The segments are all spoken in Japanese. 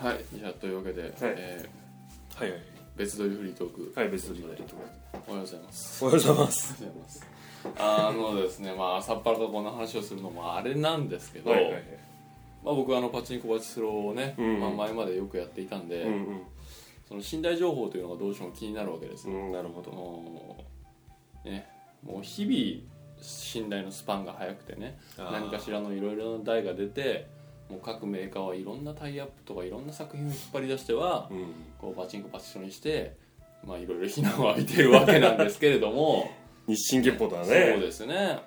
はいじゃあというわけで、えはいはい。ー別撮りフリートーク。はい別におはようございます。おはようございます。おはようございます。あのですねまあ朝っぱらからこんな話をするのもあれなんですけど、はいはいはい。まあ、僕あのパチンコパチスロをね、うん。まあ、前までよくやっていたんで、うんその信頼情報というのがどうしても気になるわけですよ、うんうんなるほど。ねもう日々信頼のスパンが速くてね何かしらのいろいろな台が出てもう各メーカーはいろんなタイアップとかいろんな作品を引っ張り出してはうん。こうパチンコパチスロにしてまあいろいろ非難を浴びているわけなんですけれども。日進月歩だそうねですね。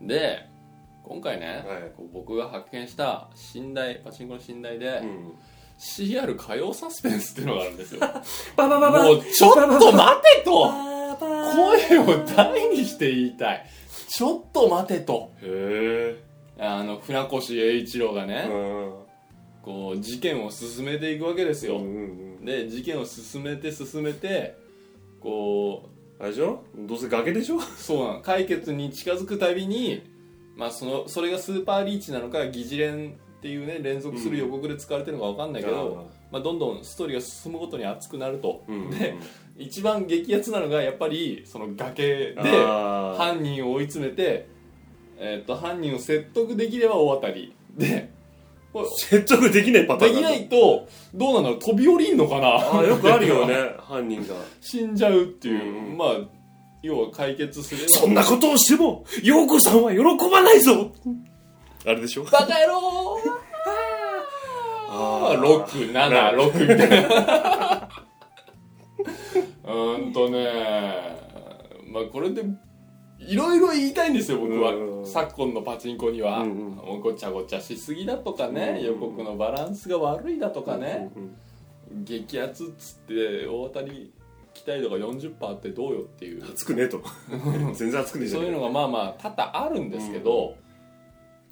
で今回ね、はい。僕が発見した信頼パチンコの信頼で、うん。CR 歌謡サスペンスっていうのがあるんですよ。ババババ。もうちょっと待てと。ババ声を大にして言いたい。ちょっと待てと。へあの船越英一郎がえね、こう事件を進めていくわけですよ、うんうんで事件を進めて進めてこあれでしょ？どうせ崖でしょ？うそうなの解決に近づくたびに、まあ、そのそれがスーパーリーチなのか疑似連っていうね連続する予告で使われてるのか分かんないけど、まあ、どんどんストーリーが進むごとに熱くなると、うんで一番激アツなのがやっぱりその崖で犯人を追い詰めて、えー、と犯人を説得できれば大当たり。でこれ説得できないパターンできないとどうなんだろう飛び降りんのかな？あーよくあるよね犯人が。死んじゃうっていう、うんまあ要は解決すればそんなことをしても陽子さんは喜ばないぞ。あれでしょ？バカ野郎！あー。676みたいな。うーんとねまあこれでいろいろ言いたいんですよ僕は。うん。昨今のパチンコには、うんうん。もうごちゃごちゃしすぎだとかね、うん予告のバランスが悪いだとかね、うんうん激アツっつって大当たり期待度が40%ってどうよっていう。熱くねえと。全然熱くねえじゃそういうのがまあまあ多々あるんですけど、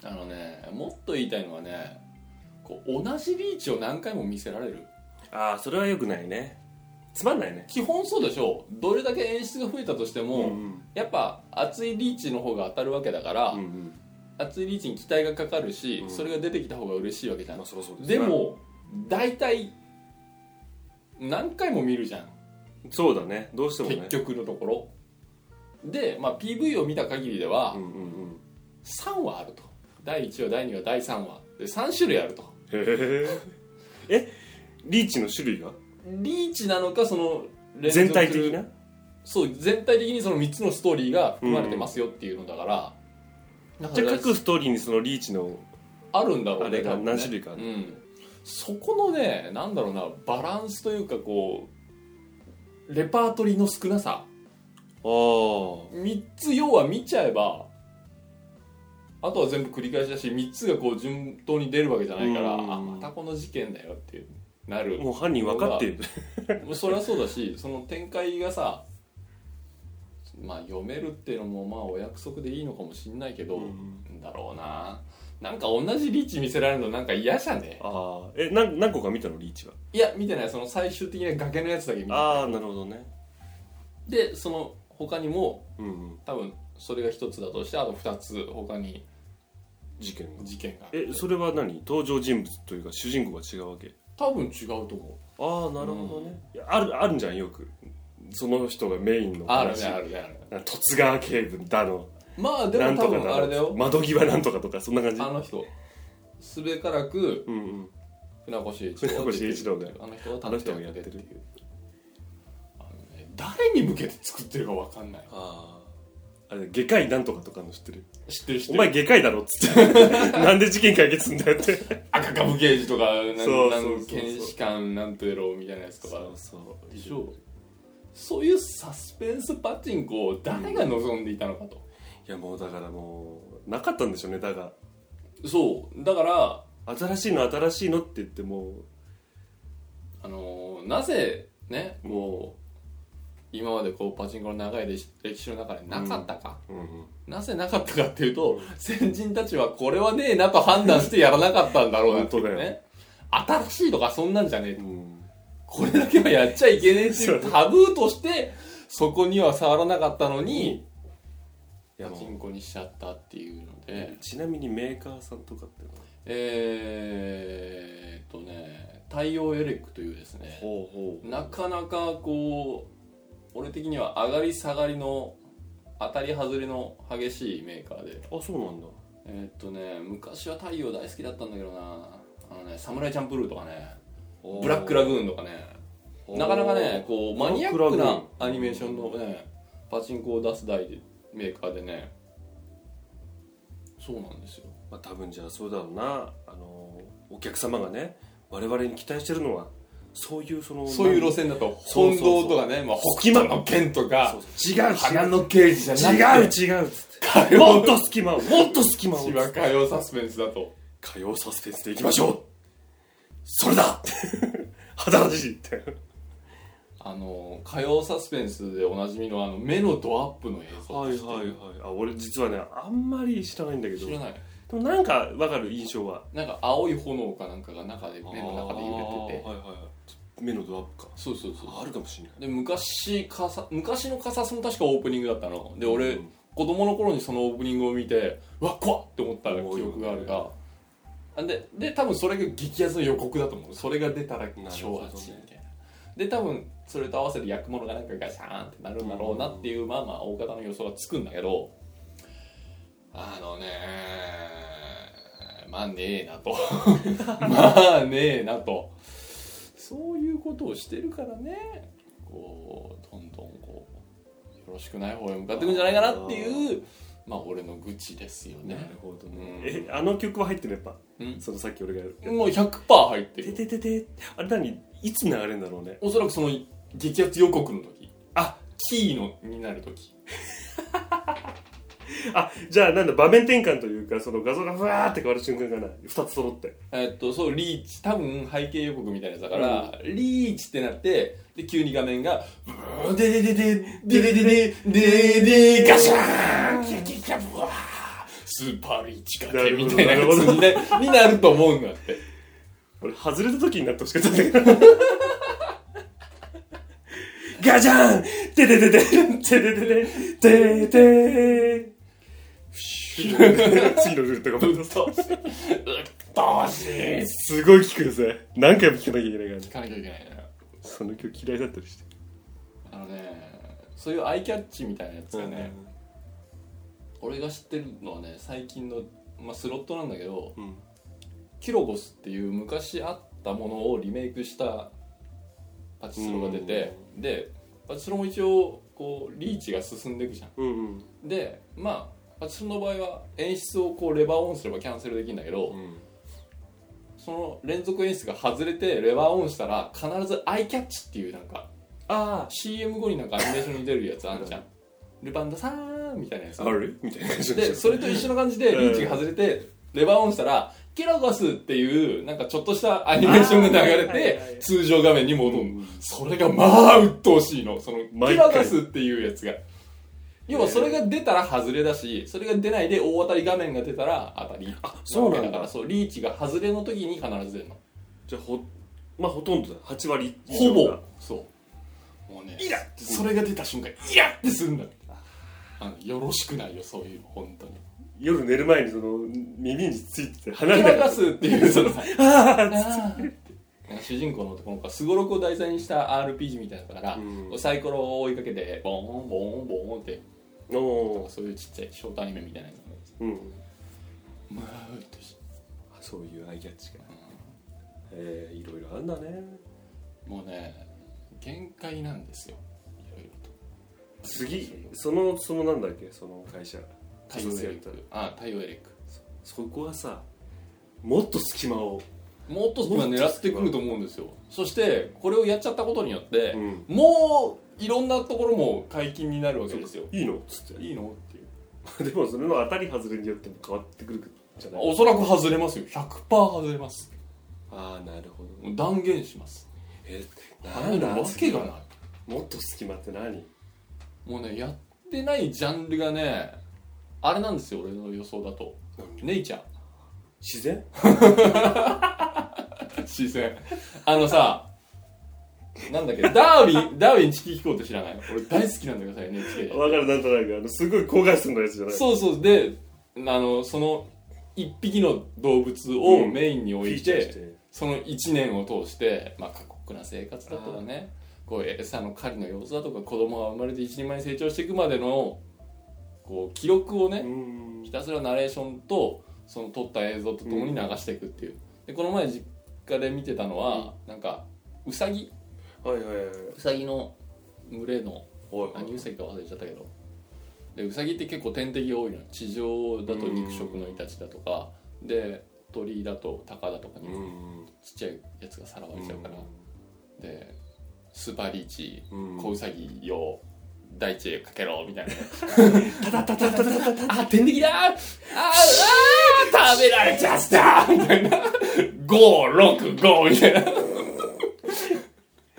あのねもっと言いたいのはねこう同じリーチを何回も見せられる。ああそれはよくないねつまんないね。基本そうでしょ。うどれだけ演出が増えたとしても、んやっぱ熱いリーチの方が当たるわけだから、うんうん。熱いリーチに期待がかかるし、うん。それが出てきた方が嬉しいわけじゃん、まあそそうです。でも大体何回も見るじゃん。そうだね。どうしてもね。結局のところ。で、まあ、PV を見た限りでは、うんうんうん。3話あると。第1話第2話第3話。で3種類あると。へええ？リーチの種類が？リーチなのかその全体的な？そう全体的にその3つのストーリーが含まれてますよっていうのだから、だからじゃあ各ストーリーにそのリーチのあるんだろうねあれが何種類かうん、そこのねなんだろうなバランスというかこうレパートリーの少なさ。ああ3つ要は見ちゃえばあとは全部繰り返しだし3つがこう順当に出るわけじゃないから、うん。あまたこの事件だよってなる。もう犯人分かっている。もうそれはそうだしその展開がさまあ読めるっていうのもまあお約束でいいのかもしんないけど、うん。だろうな。なんか同じリーチ見せられるのなんか嫌じゃね？ああえ何何個か見たのリーチは？いや見てない。その最終的な崖のやつだけ見てああなるほどね。でその他にもうんうん。多分それが一つだとしてあと二つ他に事件が。事件が。えそれは何？登場人物というか主人公が違うわけ？多分違うと思う。ああなるほどね、いやあるあるんじゃんよく。その人がメインのあるね話。あるねある十津川警部だの。まあでなんも多分とかだあれだよ。の窓際なんとかとかそんな感じ。あの人。すべからくうんうん。船越英一郎船越英一郎があの人があの人がやってる。っていうあのね誰に向けて作ってるか分かんない。あああれ外科医なんとかとかの知ってる？お知ってる知ってる。前外科医だろっつって。なんで事件解決すんだよって。赤株刑事とかなんそうそうなんそう。そう検視官なんとやろうみたいなやつとか。そうでしょそういうサスペンスパチンコを誰が望んでいたのかと、いやもうだからもうなかったんでしょうねだが。そう。だから新しいの新しいのって言ってもあのーなぜねこう今までこうパチンコの長い歴史の中でなかったか、うんうん。なぜなかったかっていうと先人たちはこれはねえなと判断してやらなかったんだろうなってね。新しいとかそんなんじゃねえうん。これだけはやっちゃいけねえっていそううタブーとしてそこには触らなかったのにパチンコにしちゃったっていうので。ちなみにメーカーさんとかってのは？えー、っとね太陽エレックというですね。なかなかこう俺的には上がり下がりの当たり外れの激しいメーカーで。あそうなんだ。えーっとね昔は太陽大好きだったんだけどな。あのねサムライチャンプルーとかね。ブラックラグーンとかね。なかなかねこうマニアックなアニメーションのねパチンコを出す台でメーカーでね。そうなんですよ。まあ多分じゃあそうだろうな。あのお客様がね我々に期待してるのはそういうそのそういう路線だと本堂とかね、まあ、北斗の剣とか違う花の刑事じゃなくて。違う違うっつって。もっと隙間をもっと隙間を。千葉火曜サスペンスだと。火曜サスペンスでいきましょう。それだ。肌しいって。あの火曜サスペンスでおなじみのあの目のドアップの映像。はいはいはい。あ俺実はねあんまり知らないんだけど。知らないでもなんかわかる印象は。なんか青い炎かなんかが中で目の中で揺れてて。はいはいはい。目のドアップか。そうそうそうあるかもしれない。で昔かさ昔のカサスも確かオープニングだったの。で俺、うん。子供の頃にそのオープニングを見てうわ怖っって思った記憶がある。があでで多分それが激アツの予告だと思う。それが出たら超熱いみたいな。で多分それと合わせて焼くものがなんかガシャーンってなるんだろうなっていうまあまあ大方の予想がつくんだけどあのねまあねえなと。まあねえなと。そういうことをしてるからね。こうどんどんこうよろしくない方へ向かっていくんじゃないかなっていうまあ俺の愚痴ですよね。なるほどね。うん。えあの曲は入ってるやっぱ？うん。そのさっき俺がやるもう100%入っててるててて。あれ何？いつ流れるんだろうね？おそらくその激アツ予告の時。あ。キーのになる時 あじゃあなんだ場面転換というかその画像がふわーって変わる瞬間かな2つ揃って。えっとそうリーチ。多分背景予告みたいなやつだから、リーチってなってで急に画面がブーででででででででででガシャーンキラキラキラブワースーパーリーチかけみたいなやつに,、ね、になると思うんだって俺外れた時になってほしかったんだけどガジャンてててててててててて次のルートがうっとうしいうっとうしすごい聞くんですね何回も聞かなきゃいけないからね聞かなきゃいけないねその曲嫌いだったりしてあのねそういうアイキャッチみたいなやつがね、俺が知ってるのはね最近の、まあ、スロットなんだけどうんキロゴスっていう昔あったものをリメイクしたパチスロが出て、でパチスロも一応こうリーチが進んでいくじゃうんうんでまあパチスロの場合は演出をこうレバーオンすればキャンセルできるんだけど、うん。その連続演出が外れてレバーオンしたら必ずアイキャッチっていうなんかあ CM 後になんかアニメーションに出るやつあんじゃん。ルパンダさーんみたいなやつ。あるみたいな感じでそれと一緒の感じでリーチが外れてレバーオンしたらキロゴスっていうなんかちょっとしたアニメーションが流れて通常画面に戻る。うん。それがまあ鬱陶しいの。そのキ毎回ロゴスっていうやつが要はそれが出たら外れだしそれが出ないで大当たり画面が出たら当たり。あそうなんだ。だからそうリーチが外れの時に必ず出るの。じゃあほまあほとんどだ。8割以ほぼ。そう。もうねイラッてそれが出た瞬間イラッてするんだ。あのよろしくないよそういうの本当に。夜寝る前にその耳についてて離キれないラガスっていうそのさあ あー主人公の男の子がすごろくを題材にした RPG みたいなのだから、うん。サイコロを追いかけてボーンボーンボーンってあおー。そういうちっちゃいショートアニメみたいなのうんまあうっとうしいそういうアイキャッチがえー、いろいろあんだね。もうね限界なんですよ。いろいろと。次そのそのなんだっけその会社。太陽エレク。あ太陽エレック。そこはさもっと隙間を、もっと今狙ってくると思うんですよ。そしてこれをやっちゃったことによって、うん。もういろんなところも解禁になるわけですよ。いいの？っつって。いいの？っていう。でもそれの当たり外れによっても変わってくるじゃない？おそらく外れますよ。100%外れます。ああなるほどもう断言します。え入るわけがない。もっと隙間って何？もうねやってないジャンルがねあれなんですよ俺の予想だと。ネイチャー。自然？自然あのさなんだっけダーウィンダーウィン地球飛行って知らない？俺大好きなんだけどさ NHK でわかるなんとなくあのすごい高画質のやつじゃない？そうそう。であのその一匹の動物をメインに置いて、フィーチャーして。その1年を通して、まあ、過酷な生活だとかね。こう餌の狩りの様子だとか子供が生まれて一人前に成長していくまでのこう記録をね、うん。ひたすらナレーションとその撮った映像とともに流していくっていう、でこの前実家で見てたのは、なんかウサギ。はいはいはいウサギの群れのはい何ウサギか忘れちゃったけど。でウサギって結構天敵が多いの地上だと肉食のイタチだとかで鳥だとタカだとかにうん。ちっちゃいやつがさらわれちゃうから、でスーパーリーチうん。子ウサギを大地へかけろみたいな。タタタタタタタタあ天敵だあーあー食べられちゃった。みたいな。565みたいな。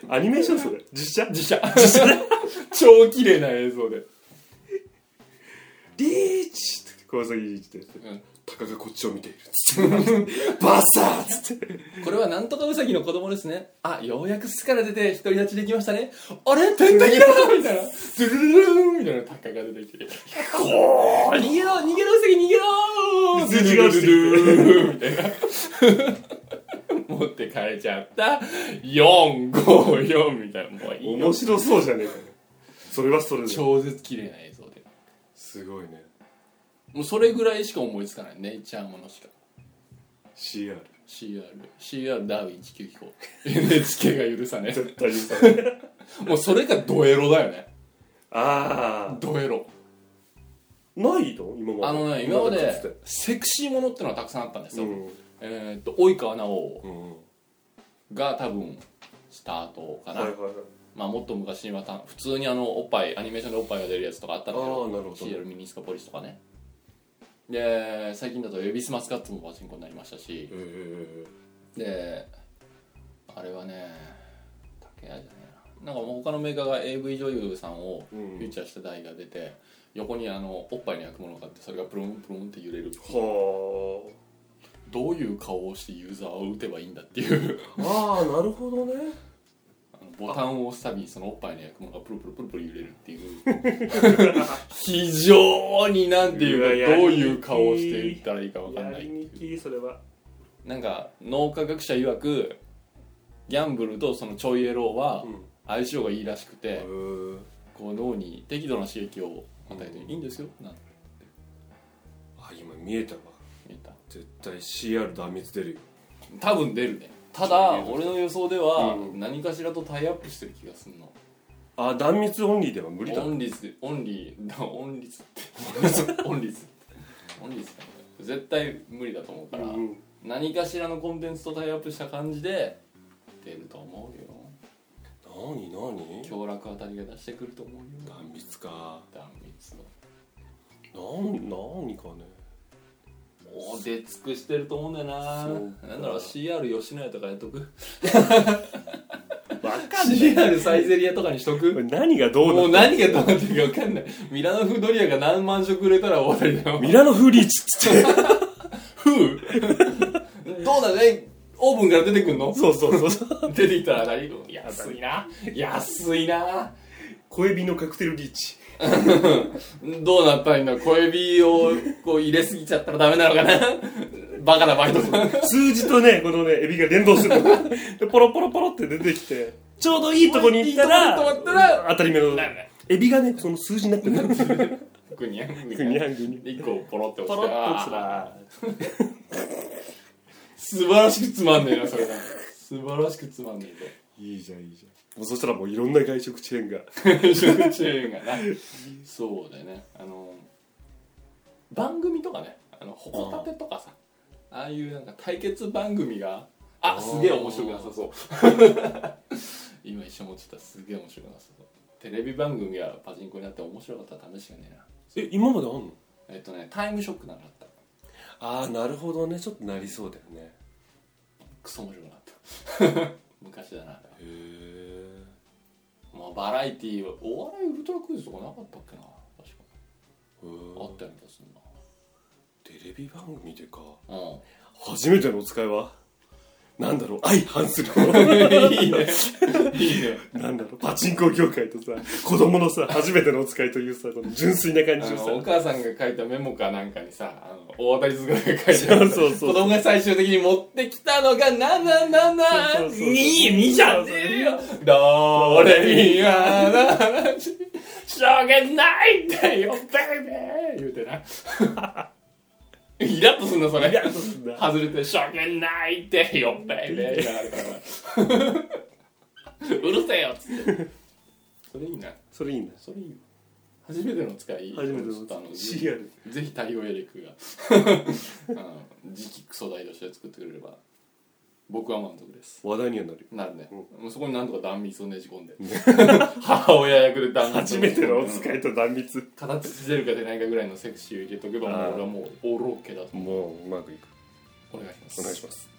アニメーションそれ？実写？実写。実写？超綺麗な映像で、リーチって小崎リーチってうんタカがこっちを見ているつって。バサーっつって。これはなんとかウサギの子供ですね。あようやく巣から出て独り立ちできましたね。あれ天敵だみたいな。ドゥルルルルンみたいなタカが出てきてこう逃げろ逃げろウサギ逃げろ数字が落ちてるドゥルルルルンみたいな持って帰れちゃった454みたいなもういいの面白そうじゃねえかよそれはそれで超絶綺麗な映像ですごいねもうそれぐらいしか思いつかないネイチャーものしか。CR CR CR ダーウィン地球飛行。NHK が許さね絶対にさえ。もうそれがドエロだよね。あドエロ。あないの？今まで。あのね今までセクシーものってのはたくさんあったんですよ、うん。えーっと及川直央うん。が多分スタートかな、はいはいはい。まあもっと昔にはた普通にあのおっぱいアニメーションでおっぱいが出るやつとかあったんだけあどーなるほど。CR ミニスカポリスとかねで最近だとエビスマスカッツもパチンコになりましたし。えであれはね竹谷じゃねえな。なんかもう他のメーカーが AV 女優さんをフうん。ューチャーした台が出て、横にあのおっぱいの焼くものがあってそれがプルンプルンって揺れるはどういう顔をしてユーザーを打てばいいんだっていう。あああなるほどねボタンを押すたびにそのおっぱいの焼くものがプルプルプルプル揺れるっていう。非常になんていうかどういう顔をしていったらいいか分かんないやりにくいそれは。なんか脳科学者曰くギャンブルとそのちょいエロはうん。相性がいいらしくて、うんこう脳に適度な刺激を与えていいんですよなんて。あ今見えたわ。言った。絶対 CR 断蜜出るよ。多分出るねただ俺の予想ではうん。何かしらとタイアップしてる気がするの。あ壇蜜オンリーでは無理だ。オンリスオンリー。だ オンリスって。オンリスオンリスだね。絶対無理だと思うから、うん何かしらのコンテンツとタイアップした感じで出ると思うよ。何何？京楽あたりが出してくると思うよ。断蜜か。断蜜何何かねもう出尽くしてると思うんだよな。なんだろう CR 吉野家とかやっとく？わ CR サイゼリアとかにしとく？何がどうなもうっ何がどうなってるか分かんない。ミラノ風ドリアが何万食売れたら終わりだよ。ミラノフリーチっつって。風どうだねオーブンから出てくんの？そうそうそうそう。出てきたら何？安いな。安いな。小エビのカクテルリーチどうなったらいいんだ？小エビをこう入れすぎちゃったらダメなのかな？バカなバイト。数字とねこのねエビが連動する。のでポロポロポロって出てきて。ちょうどいいとこに行ったらいいたら当たり目の。エビがねその数字になってる。グニャンググニャングニャン。一個ポロって落ポちてロッとつらあー素晴らしくつまんねえなそれが素晴らしくつまんねえいいじゃんいいじゃん。もうそしたらもういろんな外食チェーンが。と食チェーンがな。そうだよね。あの番組とかね。あのホコタテとかさ。ああいうなんか対決番組が。あすげえ面白くなさそう。今一瞬思ってたすげえ面白くなさそう。テレビ番組がパチンコになって面白かったら試しがねえな。え今まであんの？えっとねタイムショックなのあった。ああなるほどね。ちょっとなりそうだよね。クソ面白くなった昔だなへえまあバラエティーはお笑いウルトラクイズとかなかったっけな。確かあったような気がするテレビ番組でか。なうん。初めてのお使いはなんだろう相反する。いいね。いいね。なんだろうパチンコ業界とさ子供のさ初めてのお使いというさこの純粋な感あじをさ。のお母さんが書いたメモかなんかにさあの大当たり図が書いてある。そうそうそう子供が最終的に持ってきたのが777そうそうそう2じゃねえよ。どれみがなしょう。がないってよベイベー。言うてな イラッとすんのそれ。イラッとすんな。外れてしょうがないってよベイベー言うからうるせえよっつって。それいいな。それいいんだそれいいわ。初めての使い初めてっとあの CR ぜひ太陽エレクが。うん次期クソ大として作ってくれれば僕は満足です。話題にはなるよ。なるね、うん。もうそこになんとか断蜜をねじ込んで。母親役で断蜜を。初めてのお使いと断蜜。形出るか出ないかぐらいのセクシーを入れとけばもう俺はもうオーロッケだともううまくいく。お願いします。お願いします